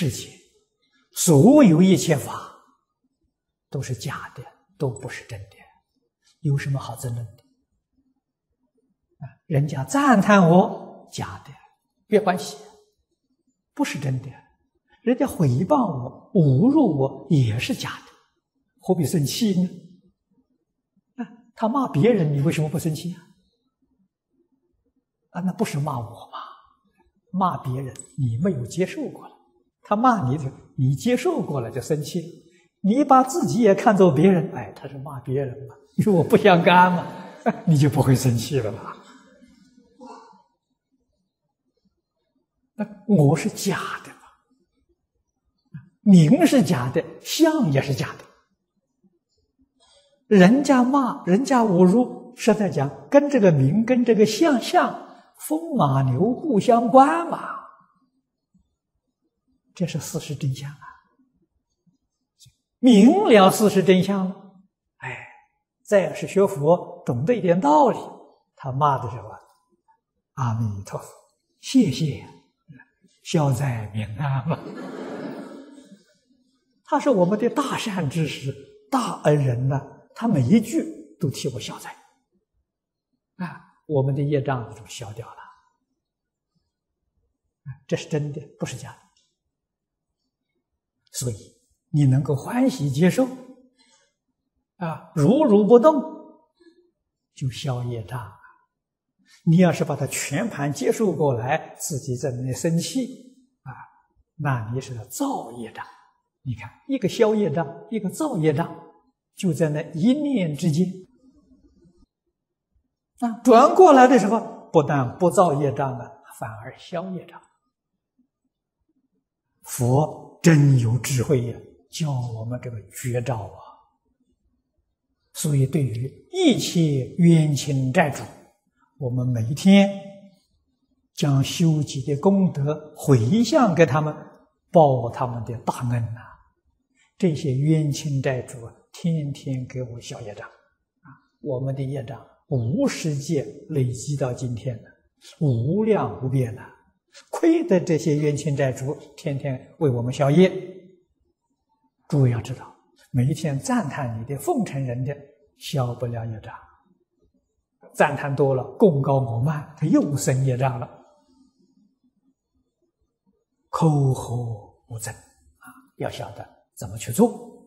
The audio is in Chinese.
世界所有一切法都是假的，都不是真的，有什么好争论的？啊，人家赞叹我假的，别关系，不是真的；人家诽谤我、侮辱我也是假的，何必生气呢？啊，他骂别人，你为什么不生气啊？啊，那不是骂我吗？骂别人，你没有接受过了，他骂你，你接受过了就生气。你把自己也看作别人，哎，他是骂别人嘛，你说我不相干嘛，你就不会生气了吧？那我是假的嘛，名是假的，相也是假的。人家骂，人家侮辱，实在讲，跟这个名，跟这个相像。风马牛不相关嘛，这是事实真相啊！明了事实真相了，哎，再是学佛，懂得一点道理，他骂的时候，阿弥陀佛，谢谢，消灾免难嘛。他是我们的大善知识、大恩人呢，他每一句都替我消灾啊。我们的业障就消掉了，这是真的，不是假的。所以你能够欢喜接受，啊，如如不动，就消业障。你要是把它全盘接受过来，自己在那里生气，啊，那你是造业障。你看，一个消业障，一个造业障，就在那一念之间。那，转过来的时候，不但不造业障了，反而消业障。佛真有智慧呀，教我们这个绝招啊！所以，对于一切冤亲债主，我们每天将修集的功德回向给他们，报他们的大恩呐！这些冤亲债主，天天给我消业障啊，我们的业障。无世界累积到今天的无量无边呐，亏得这些冤亲债主天天为我们消业。诸位要知道，每一天赞叹你的奉承人的，消不了业障；赞叹多了，功高我慢，他又生业障了。口和无争啊，要晓得怎么去做。